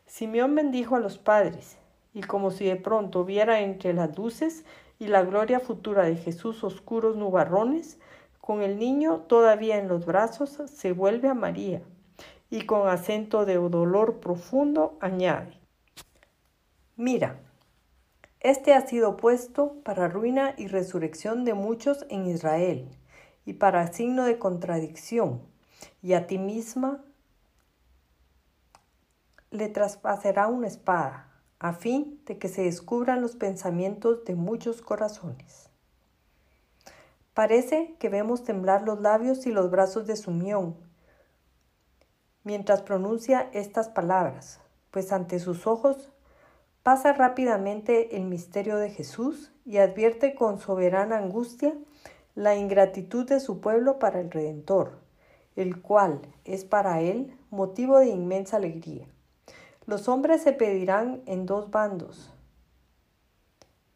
Simeón bendijo a los padres, y como si de pronto viera entre las luces y la gloria futura de Jesús oscuros nubarrones, con el niño todavía en los brazos, se vuelve a María, y con acento de dolor profundo añade, Mira, este ha sido puesto para ruina y resurrección de muchos en Israel, y para signo de contradicción, y a ti misma le traspasará una espada, a fin de que se descubran los pensamientos de muchos corazones. Parece que vemos temblar los labios y los brazos de Sumión mientras pronuncia estas palabras, pues ante sus ojos pasa rápidamente el misterio de Jesús y advierte con soberana angustia la ingratitud de su pueblo para el Redentor, el cual es para él motivo de inmensa alegría. Los hombres se pedirán en dos bandos,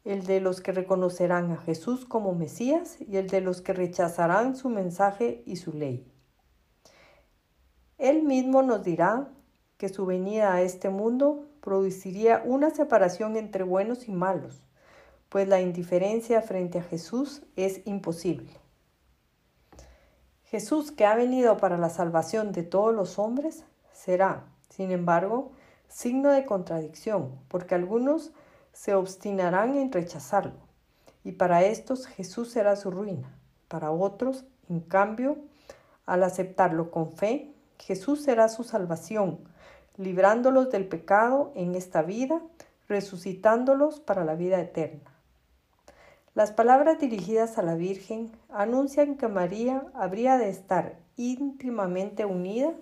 el de los que reconocerán a Jesús como Mesías y el de los que rechazarán su mensaje y su ley. Él mismo nos dirá que su venida a este mundo produciría una separación entre buenos y malos, pues la indiferencia frente a Jesús es imposible. Jesús, que ha venido para la salvación de todos los hombres, será, sin embargo, signo de contradicción, porque algunos se obstinarán en rechazarlo, y para estos Jesús será su ruina. Para otros, en cambio, al aceptarlo con fe, Jesús será su salvación, librándolos del pecado en esta vida, resucitándolos para la vida eterna. Las palabras dirigidas a la Virgen anuncian que María habría de estar íntimamente unida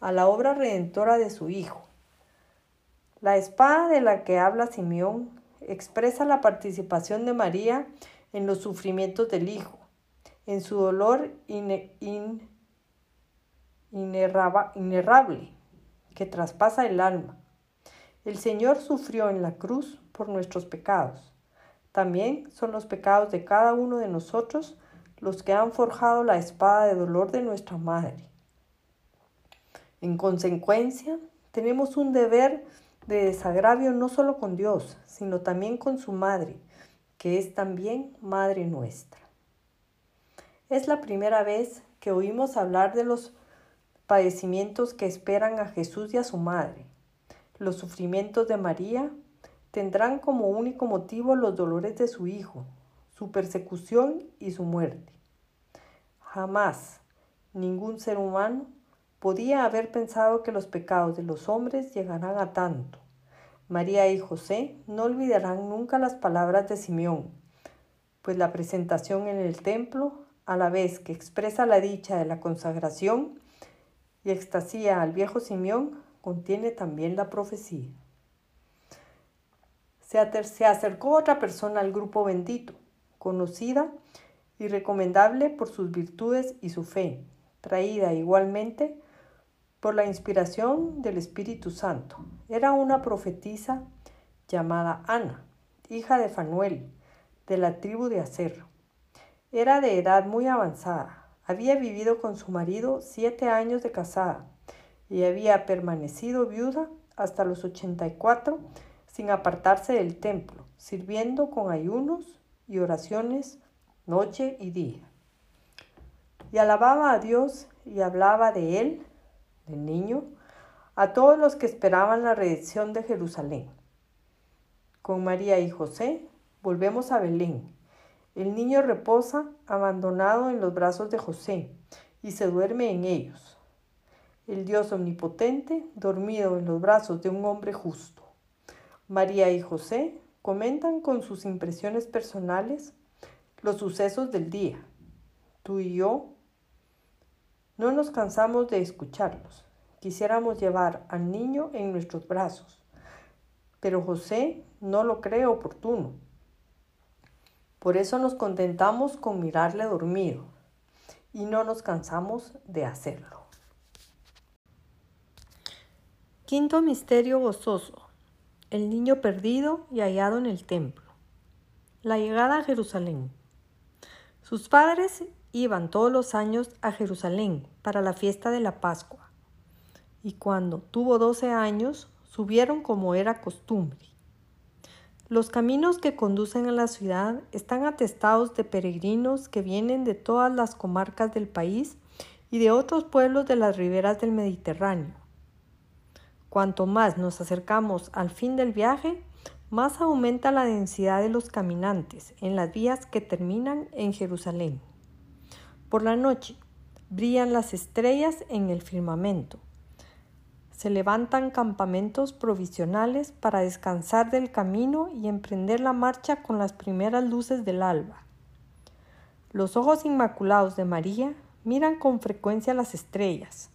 a la obra redentora de su Hijo. La espada de la que habla Simeón expresa la participación de María en los sufrimientos del Hijo, en su dolor inerrable que traspasa el alma. El Señor sufrió en la cruz por nuestros pecados. También son los pecados de cada uno de nosotros los que han forjado la espada de dolor de nuestra Madre. En consecuencia, tenemos un deber de desagravio no solo con Dios, sino también con su Madre, que es también Madre nuestra. Es la primera vez que oímos hablar de los padecimientos que esperan a Jesús y a su Madre. Los sufrimientos de María tendrán como único motivo los dolores de su Hijo, su persecución y su muerte. Jamás ningún ser humano podía haber pensado que los pecados de los hombres llegarán a tanto. María y José no olvidarán nunca las palabras de Simeón, pues la presentación en el templo, a la vez que expresa la dicha de la consagración y extasía al viejo Simeón, contiene también la profecía. Se, acercó otra persona al grupo bendito, conocida y recomendable por sus virtudes y su fe, traída igualmente por la inspiración del Espíritu Santo. Era una profetisa llamada Ana, hija de Fanuel, de la tribu de Aser. Era de edad muy avanzada. Había vivido con su marido siete años de casada y había permanecido viuda hasta los ochenta y cuatro sin apartarse del templo, sirviendo con ayunos y oraciones noche y día. Y alababa a Dios y hablaba de él del niño a todos los que esperaban la redención de Jerusalén. Con María y José volvemos a Belén. El niño reposa abandonado en los brazos de José y se duerme en ellos. El Dios omnipotente dormido en los brazos de un hombre justo. María y José comentan con sus impresiones personales los sucesos del día. Tú y yo no nos cansamos de escucharlos. Quisiéramos llevar al niño en nuestros brazos, pero José no lo cree oportuno. Por eso nos contentamos con mirarle dormido y no nos cansamos de hacerlo. Quinto misterio gozoso. El niño perdido y hallado en el templo. La llegada a Jerusalén. Sus padres iban todos los años a Jerusalén para la fiesta de la Pascua, y cuando tuvo doce años subieron como era costumbre. Los caminos que conducen a la ciudad están atestados de peregrinos que vienen de todas las comarcas del país y de otros pueblos de las riberas del Mediterráneo. Cuanto más nos acercamos al fin del viaje, más aumenta la densidad de los caminantes en las vías que terminan en Jerusalén. Por la noche brillan las estrellas en el firmamento. Se levantan campamentos provisionales para descansar del camino y emprender la marcha con las primeras luces del alba. Los ojos inmaculados de María miran con frecuencia las estrellas.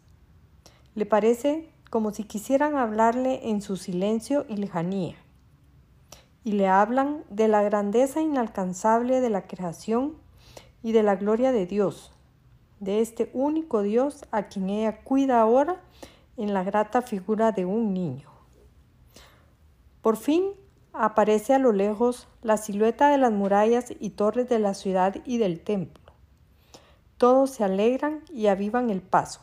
Le parece como si quisieran hablarle en su silencio y lejanía. Y le hablan de la grandeza inalcanzable de la creación y de la gloria de Dios, de este único Dios a quien ella cuida ahora en la grata figura de un niño. Por fin aparece a lo lejos la silueta de las murallas y torres de la ciudad y del templo. Todos se alegran y avivan el paso.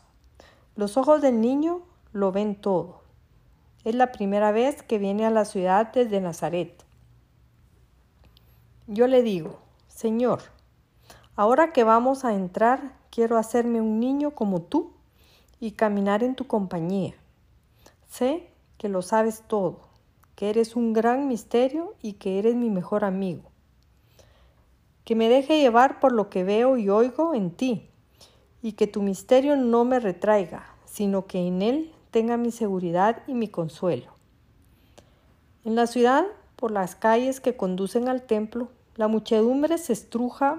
Los ojos del niño lo ven todo. Es la primera vez que viene a la ciudad desde Nazaret. Yo le digo, Señor, Ahora que vamos a entrar, quiero hacerme un niño como tú y caminar en tu compañía. Sé que lo sabes todo, que eres un gran misterio y que eres mi mejor amigo. que me deje llevar por lo que veo y oigo en ti, y que tu misterio no me retraiga, sino que en él tenga mi seguridad y mi consuelo. En la ciudad, por las calles que conducen al templo, la muchedumbre se estruja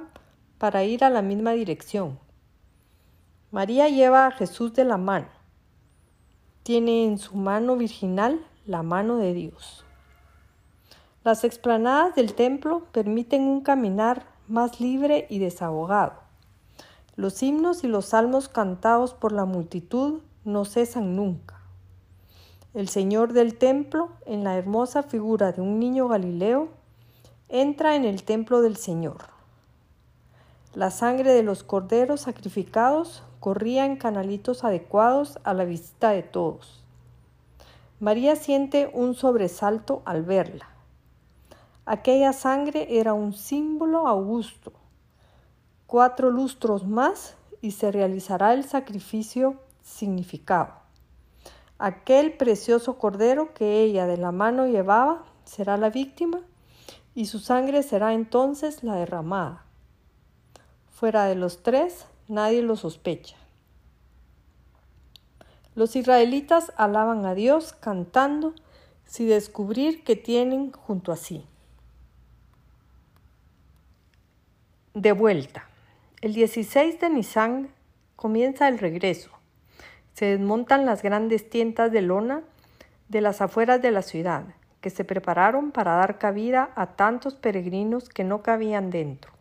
para ir a la misma dirección. María lleva a Jesús de la mano. Tiene en su mano virginal la mano de Dios. Las explanadas del templo permiten un caminar más libre y desahogado. Los himnos y los salmos cantados por la multitud no cesan nunca. El Señor del templo, en la hermosa figura de un niño Galileo, entra en el templo del Señor. La sangre de los corderos sacrificados corría en canalitos adecuados a la vista de todos. María siente un sobresalto al verla. Aquella sangre era un símbolo augusto. Cuatro lustros más y se realizará el sacrificio significado. Aquel precioso cordero que ella de la mano llevaba será la víctima y su sangre será entonces la derramada. Fuera de los tres, nadie lo sospecha. Los israelitas alaban a Dios cantando sin descubrir que tienen junto a sí. De vuelta. El 16 de Nisan comienza el regreso. Se desmontan las grandes tiendas de lona de las afueras de la ciudad, que se prepararon para dar cabida a tantos peregrinos que no cabían dentro.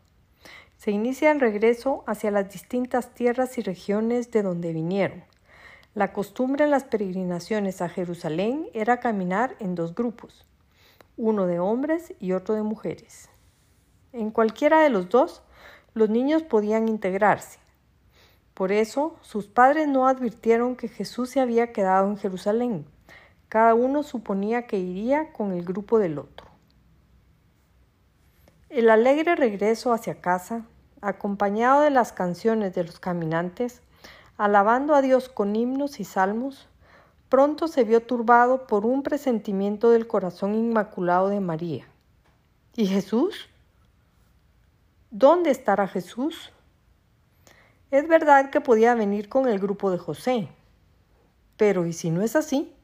Se inicia el regreso hacia las distintas tierras y regiones de donde vinieron. La costumbre en las peregrinaciones a Jerusalén era caminar en dos grupos, uno de hombres y otro de mujeres. En cualquiera de los dos, los niños podían integrarse. Por eso, sus padres no advirtieron que Jesús se había quedado en Jerusalén. Cada uno suponía que iría con el grupo del otro. El alegre regreso hacia casa, acompañado de las canciones de los caminantes, alabando a Dios con himnos y salmos, pronto se vio turbado por un presentimiento del corazón inmaculado de María. ¿Y Jesús? ¿Dónde estará Jesús? Es verdad que podía venir con el grupo de José, pero ¿y si no es así?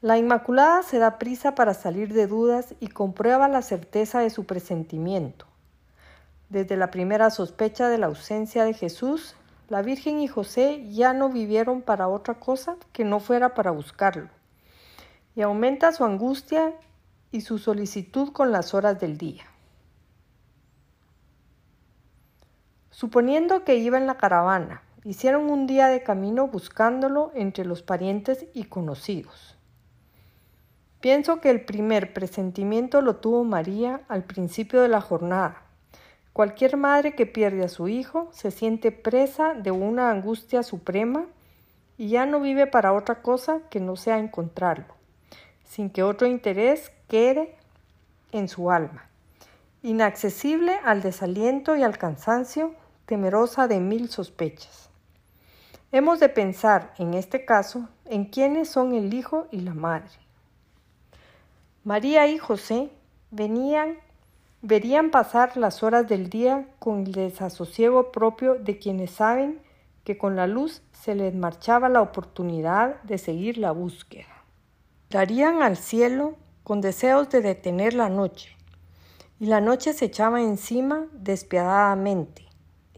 La Inmaculada se da prisa para salir de dudas y comprueba la certeza de su presentimiento. Desde la primera sospecha de la ausencia de Jesús, la Virgen y José ya no vivieron para otra cosa que no fuera para buscarlo, y aumenta su angustia y su solicitud con las horas del día. Suponiendo que iba en la caravana, hicieron un día de camino buscándolo entre los parientes y conocidos. Pienso que el primer presentimiento lo tuvo María al principio de la jornada. Cualquier madre que pierde a su hijo se siente presa de una angustia suprema y ya no vive para otra cosa que no sea encontrarlo, sin que otro interés quede en su alma. Inaccesible al desaliento y al cansancio, temerosa de mil sospechas. Hemos de pensar, en este caso, en quiénes son el hijo y la madre. María y José venían, verían pasar las horas del día con el desasosiego propio de quienes saben que con la luz se les marchaba la oportunidad de seguir la búsqueda. Darían al cielo con deseos de detener la noche, y la noche se echaba encima despiadadamente,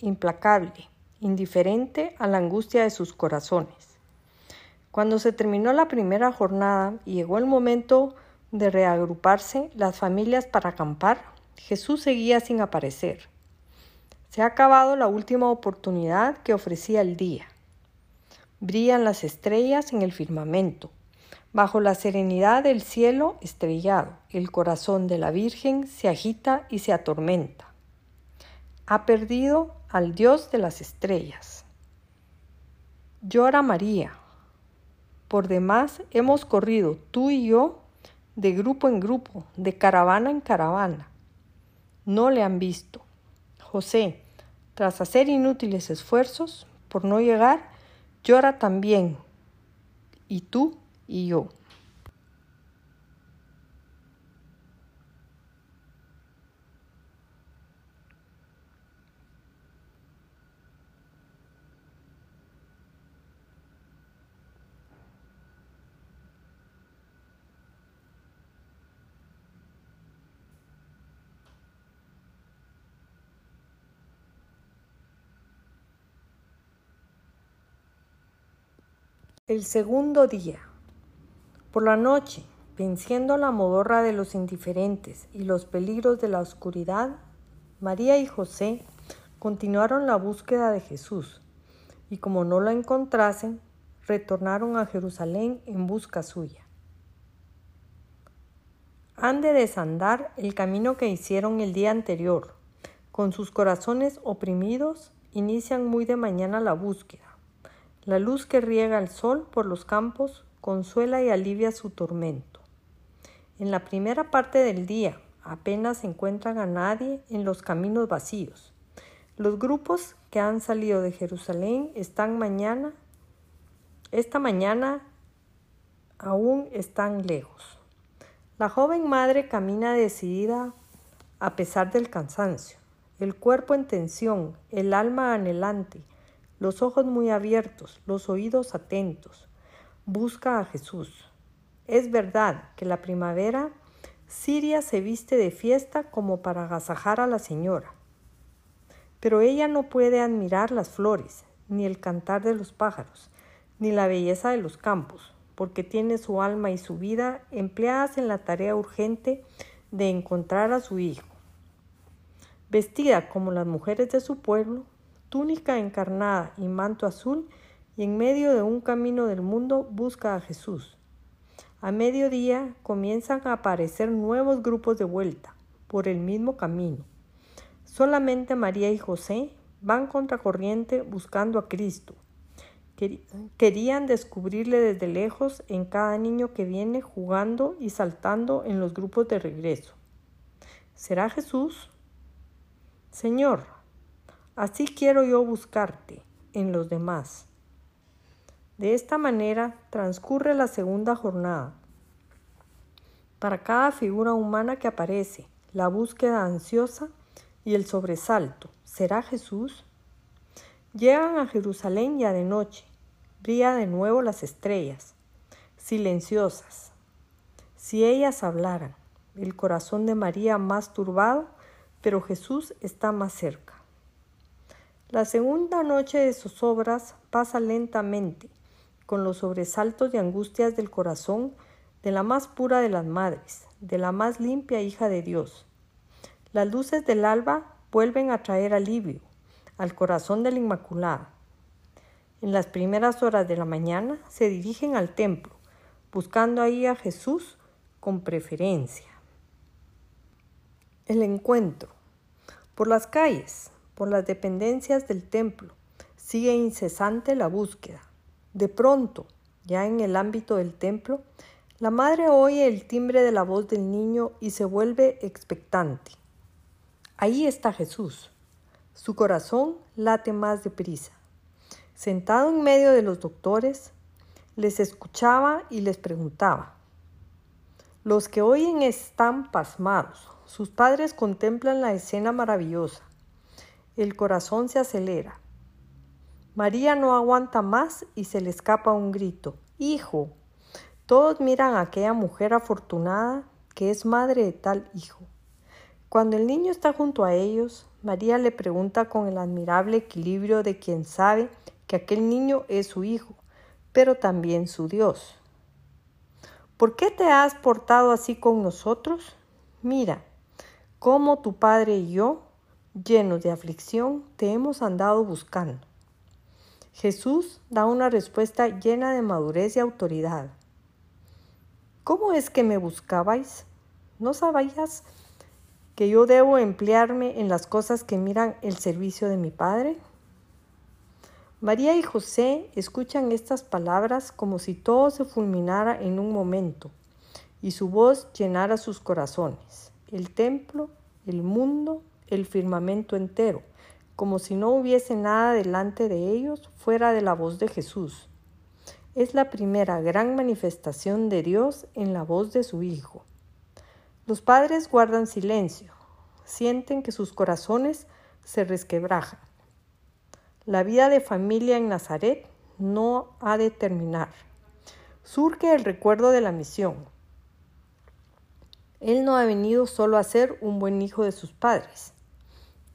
implacable, indiferente a la angustia de sus corazones. Cuando se terminó la primera jornada y llegó el momento de reagruparse las familias para acampar, Jesús seguía sin aparecer. Se ha acabado la última oportunidad que ofrecía el día. Brillan las estrellas en el firmamento. Bajo la serenidad del cielo estrellado, el corazón de la Virgen se agita y se atormenta. Ha perdido al Dios de las estrellas. Llora María. Por demás hemos corrido tú y yo de grupo en grupo, de caravana en caravana. No le han visto. José, tras hacer inútiles esfuerzos por no llegar, llora también. Y tú y yo. El segundo día. Por la noche, venciendo la modorra de los indiferentes y los peligros de la oscuridad, María y José continuaron la búsqueda de Jesús, y como no lo encontrasen, retornaron a Jerusalén en busca suya. Han de desandar el camino que hicieron el día anterior. Con sus corazones oprimidos, inician muy de mañana la búsqueda. La luz que riega el sol por los campos consuela y alivia su tormento. En la primera parte del día apenas encuentran a nadie en los caminos vacíos. Los grupos que han salido de Jerusalén están mañana, esta mañana aún están lejos. La joven madre camina decidida a pesar del cansancio, el cuerpo en tensión, el alma anhelante, los ojos muy abiertos, los oídos atentos. Busca a Jesús. Es verdad que la primavera Siria se viste de fiesta como para agasajar a la señora. Pero ella no puede admirar las flores, ni el cantar de los pájaros, ni la belleza de los campos, porque tiene su alma y su vida empleadas en la tarea urgente de encontrar a su hijo. Vestida como las mujeres de su pueblo, túnica encarnada y manto azul, y en medio de un camino del mundo busca a Jesús. A mediodía comienzan a aparecer nuevos grupos de vuelta por el mismo camino. Solamente María y José van contracorriente buscando a Cristo. Querían descubrirle desde lejos en cada niño que viene jugando y saltando en los grupos de regreso. ¿Será Jesús? Señor, Así quiero yo buscarte en los demás. De esta manera transcurre la segunda jornada. Para cada figura humana que aparece, la búsqueda ansiosa y el sobresalto, ¿será Jesús? Llegan a Jerusalén ya de noche, brilla de nuevo las estrellas, silenciosas. Si ellas hablaran, el corazón de María más turbado, pero Jesús está más cerca. La segunda noche de sus obras pasa lentamente, con los sobresaltos y angustias del corazón de la más pura de las madres, de la más limpia hija de Dios. Las luces del alba vuelven a traer alivio al corazón de la Inmaculada. En las primeras horas de la mañana se dirigen al templo, buscando ahí a Jesús con preferencia. El encuentro. Por las calles, por las dependencias del templo. Sigue incesante la búsqueda. De pronto, ya en el ámbito del templo, la madre oye el timbre de la voz del niño y se vuelve expectante. Ahí está Jesús. Su corazón late más deprisa. Sentado en medio de los doctores, les escuchaba y les preguntaba. Los que oyen están pasmados. Sus padres contemplan la escena maravillosa. El corazón se acelera. María no aguanta más y se le escapa un grito. Hijo. Todos miran a aquella mujer afortunada que es madre de tal hijo. Cuando el niño está junto a ellos, María le pregunta con el admirable equilibrio de quien sabe que aquel niño es su hijo, pero también su Dios. ¿Por qué te has portado así con nosotros? Mira, cómo tu padre y yo llenos de aflicción, te hemos andado buscando. Jesús da una respuesta llena de madurez y autoridad. ¿Cómo es que me buscabais? ¿No sabías que yo debo emplearme en las cosas que miran el servicio de mi Padre? María y José escuchan estas palabras como si todo se fulminara en un momento y su voz llenara sus corazones, el templo, el mundo el firmamento entero, como si no hubiese nada delante de ellos fuera de la voz de Jesús. Es la primera gran manifestación de Dios en la voz de su Hijo. Los padres guardan silencio, sienten que sus corazones se resquebrajan. La vida de familia en Nazaret no ha de terminar. Surge el recuerdo de la misión. Él no ha venido solo a ser un buen hijo de sus padres,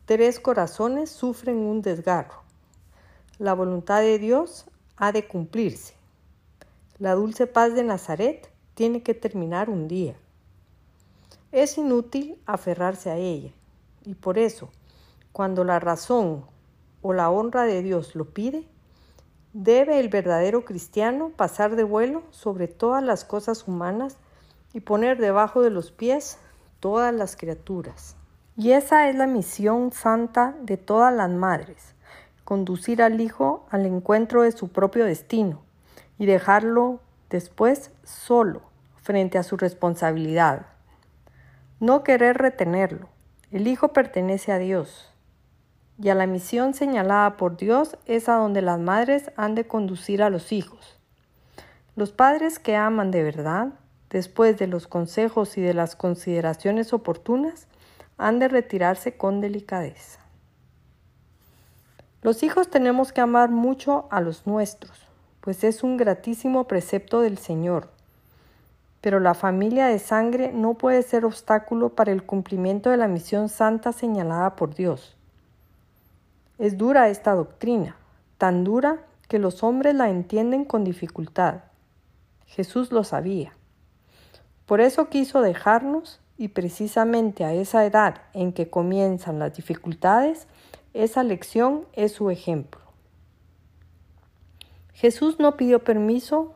Tres corazones sufren un desgarro. La voluntad de Dios ha de cumplirse. La dulce paz de Nazaret tiene que terminar un día. Es inútil aferrarse a ella y por eso, cuando la razón o la honra de Dios lo pide, debe el verdadero cristiano pasar de vuelo sobre todas las cosas humanas y poner debajo de los pies todas las criaturas. Y esa es la misión santa de todas las madres, conducir al hijo al encuentro de su propio destino y dejarlo después solo frente a su responsabilidad. No querer retenerlo. El hijo pertenece a Dios y a la misión señalada por Dios es a donde las madres han de conducir a los hijos. Los padres que aman de verdad, después de los consejos y de las consideraciones oportunas, han de retirarse con delicadeza. Los hijos tenemos que amar mucho a los nuestros, pues es un gratísimo precepto del Señor. Pero la familia de sangre no puede ser obstáculo para el cumplimiento de la misión santa señalada por Dios. Es dura esta doctrina, tan dura que los hombres la entienden con dificultad. Jesús lo sabía. Por eso quiso dejarnos y precisamente a esa edad en que comienzan las dificultades, esa lección es su ejemplo. Jesús no pidió permiso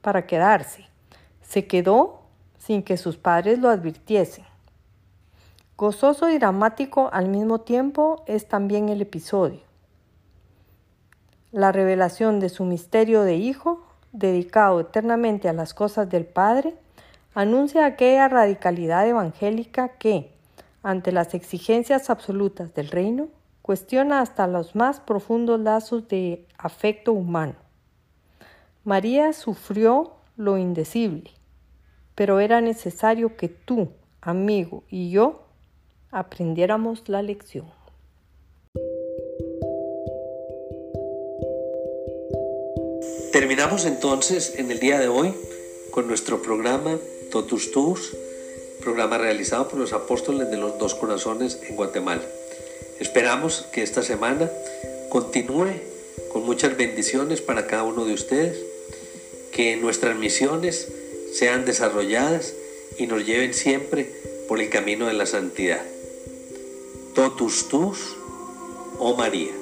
para quedarse, se quedó sin que sus padres lo advirtiesen. Gozoso y dramático al mismo tiempo es también el episodio. La revelación de su misterio de Hijo, dedicado eternamente a las cosas del Padre, anuncia aquella radicalidad evangélica que, ante las exigencias absolutas del reino, cuestiona hasta los más profundos lazos de afecto humano. María sufrió lo indecible, pero era necesario que tú, amigo, y yo aprendiéramos la lección. Terminamos entonces en el día de hoy con nuestro programa Totus Tus, programa realizado por los apóstoles de los dos corazones en Guatemala. Esperamos que esta semana continúe con muchas bendiciones para cada uno de ustedes, que nuestras misiones sean desarrolladas y nos lleven siempre por el camino de la santidad totus tus, oh María.